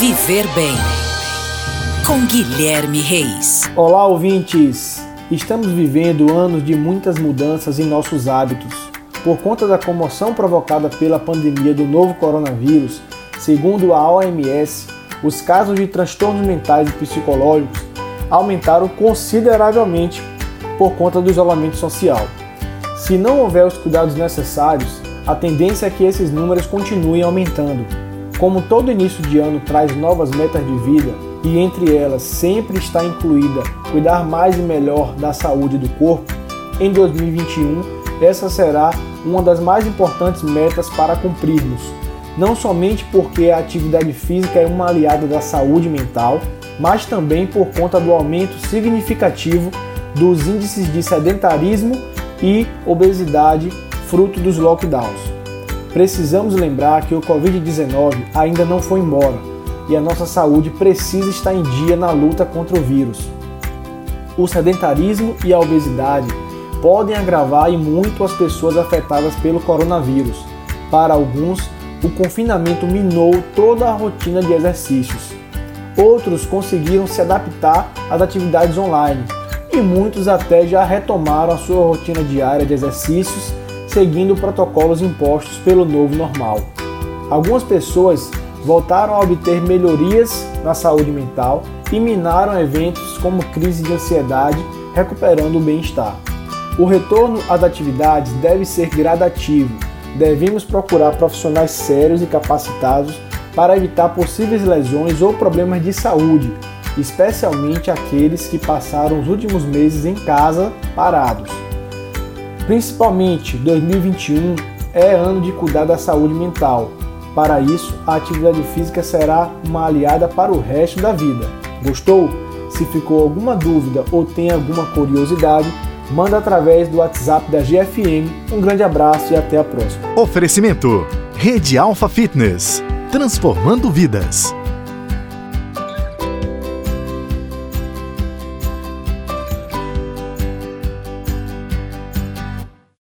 Viver Bem com Guilherme Reis. Olá, ouvintes! Estamos vivendo anos de muitas mudanças em nossos hábitos. Por conta da comoção provocada pela pandemia do novo coronavírus, segundo a OMS, os casos de transtornos mentais e psicológicos aumentaram consideravelmente por conta do isolamento social. Se não houver os cuidados necessários, a tendência é que esses números continuem aumentando. Como todo início de ano traz novas metas de vida e entre elas sempre está incluída cuidar mais e melhor da saúde do corpo, em 2021 essa será uma das mais importantes metas para cumprirmos. Não somente porque a atividade física é uma aliada da saúde mental, mas também por conta do aumento significativo dos índices de sedentarismo e obesidade fruto dos lockdowns. Precisamos lembrar que o Covid-19 ainda não foi embora e a nossa saúde precisa estar em dia na luta contra o vírus. O sedentarismo e a obesidade podem agravar e muito as pessoas afetadas pelo coronavírus. Para alguns, o confinamento minou toda a rotina de exercícios. Outros conseguiram se adaptar às atividades online e muitos até já retomaram a sua rotina diária de exercícios seguindo protocolos impostos pelo novo normal. Algumas pessoas voltaram a obter melhorias na saúde mental e minaram eventos como crise de ansiedade, recuperando o bem-estar. O retorno às atividades deve ser gradativo. Devemos procurar profissionais sérios e capacitados para evitar possíveis lesões ou problemas de saúde, especialmente aqueles que passaram os últimos meses em casa parados. Principalmente 2021 é ano de cuidar da saúde mental. Para isso, a atividade física será uma aliada para o resto da vida. Gostou? Se ficou alguma dúvida ou tem alguma curiosidade, manda através do WhatsApp da GFM. Um grande abraço e até a próxima. Oferecimento: Rede Alfa Fitness transformando vidas.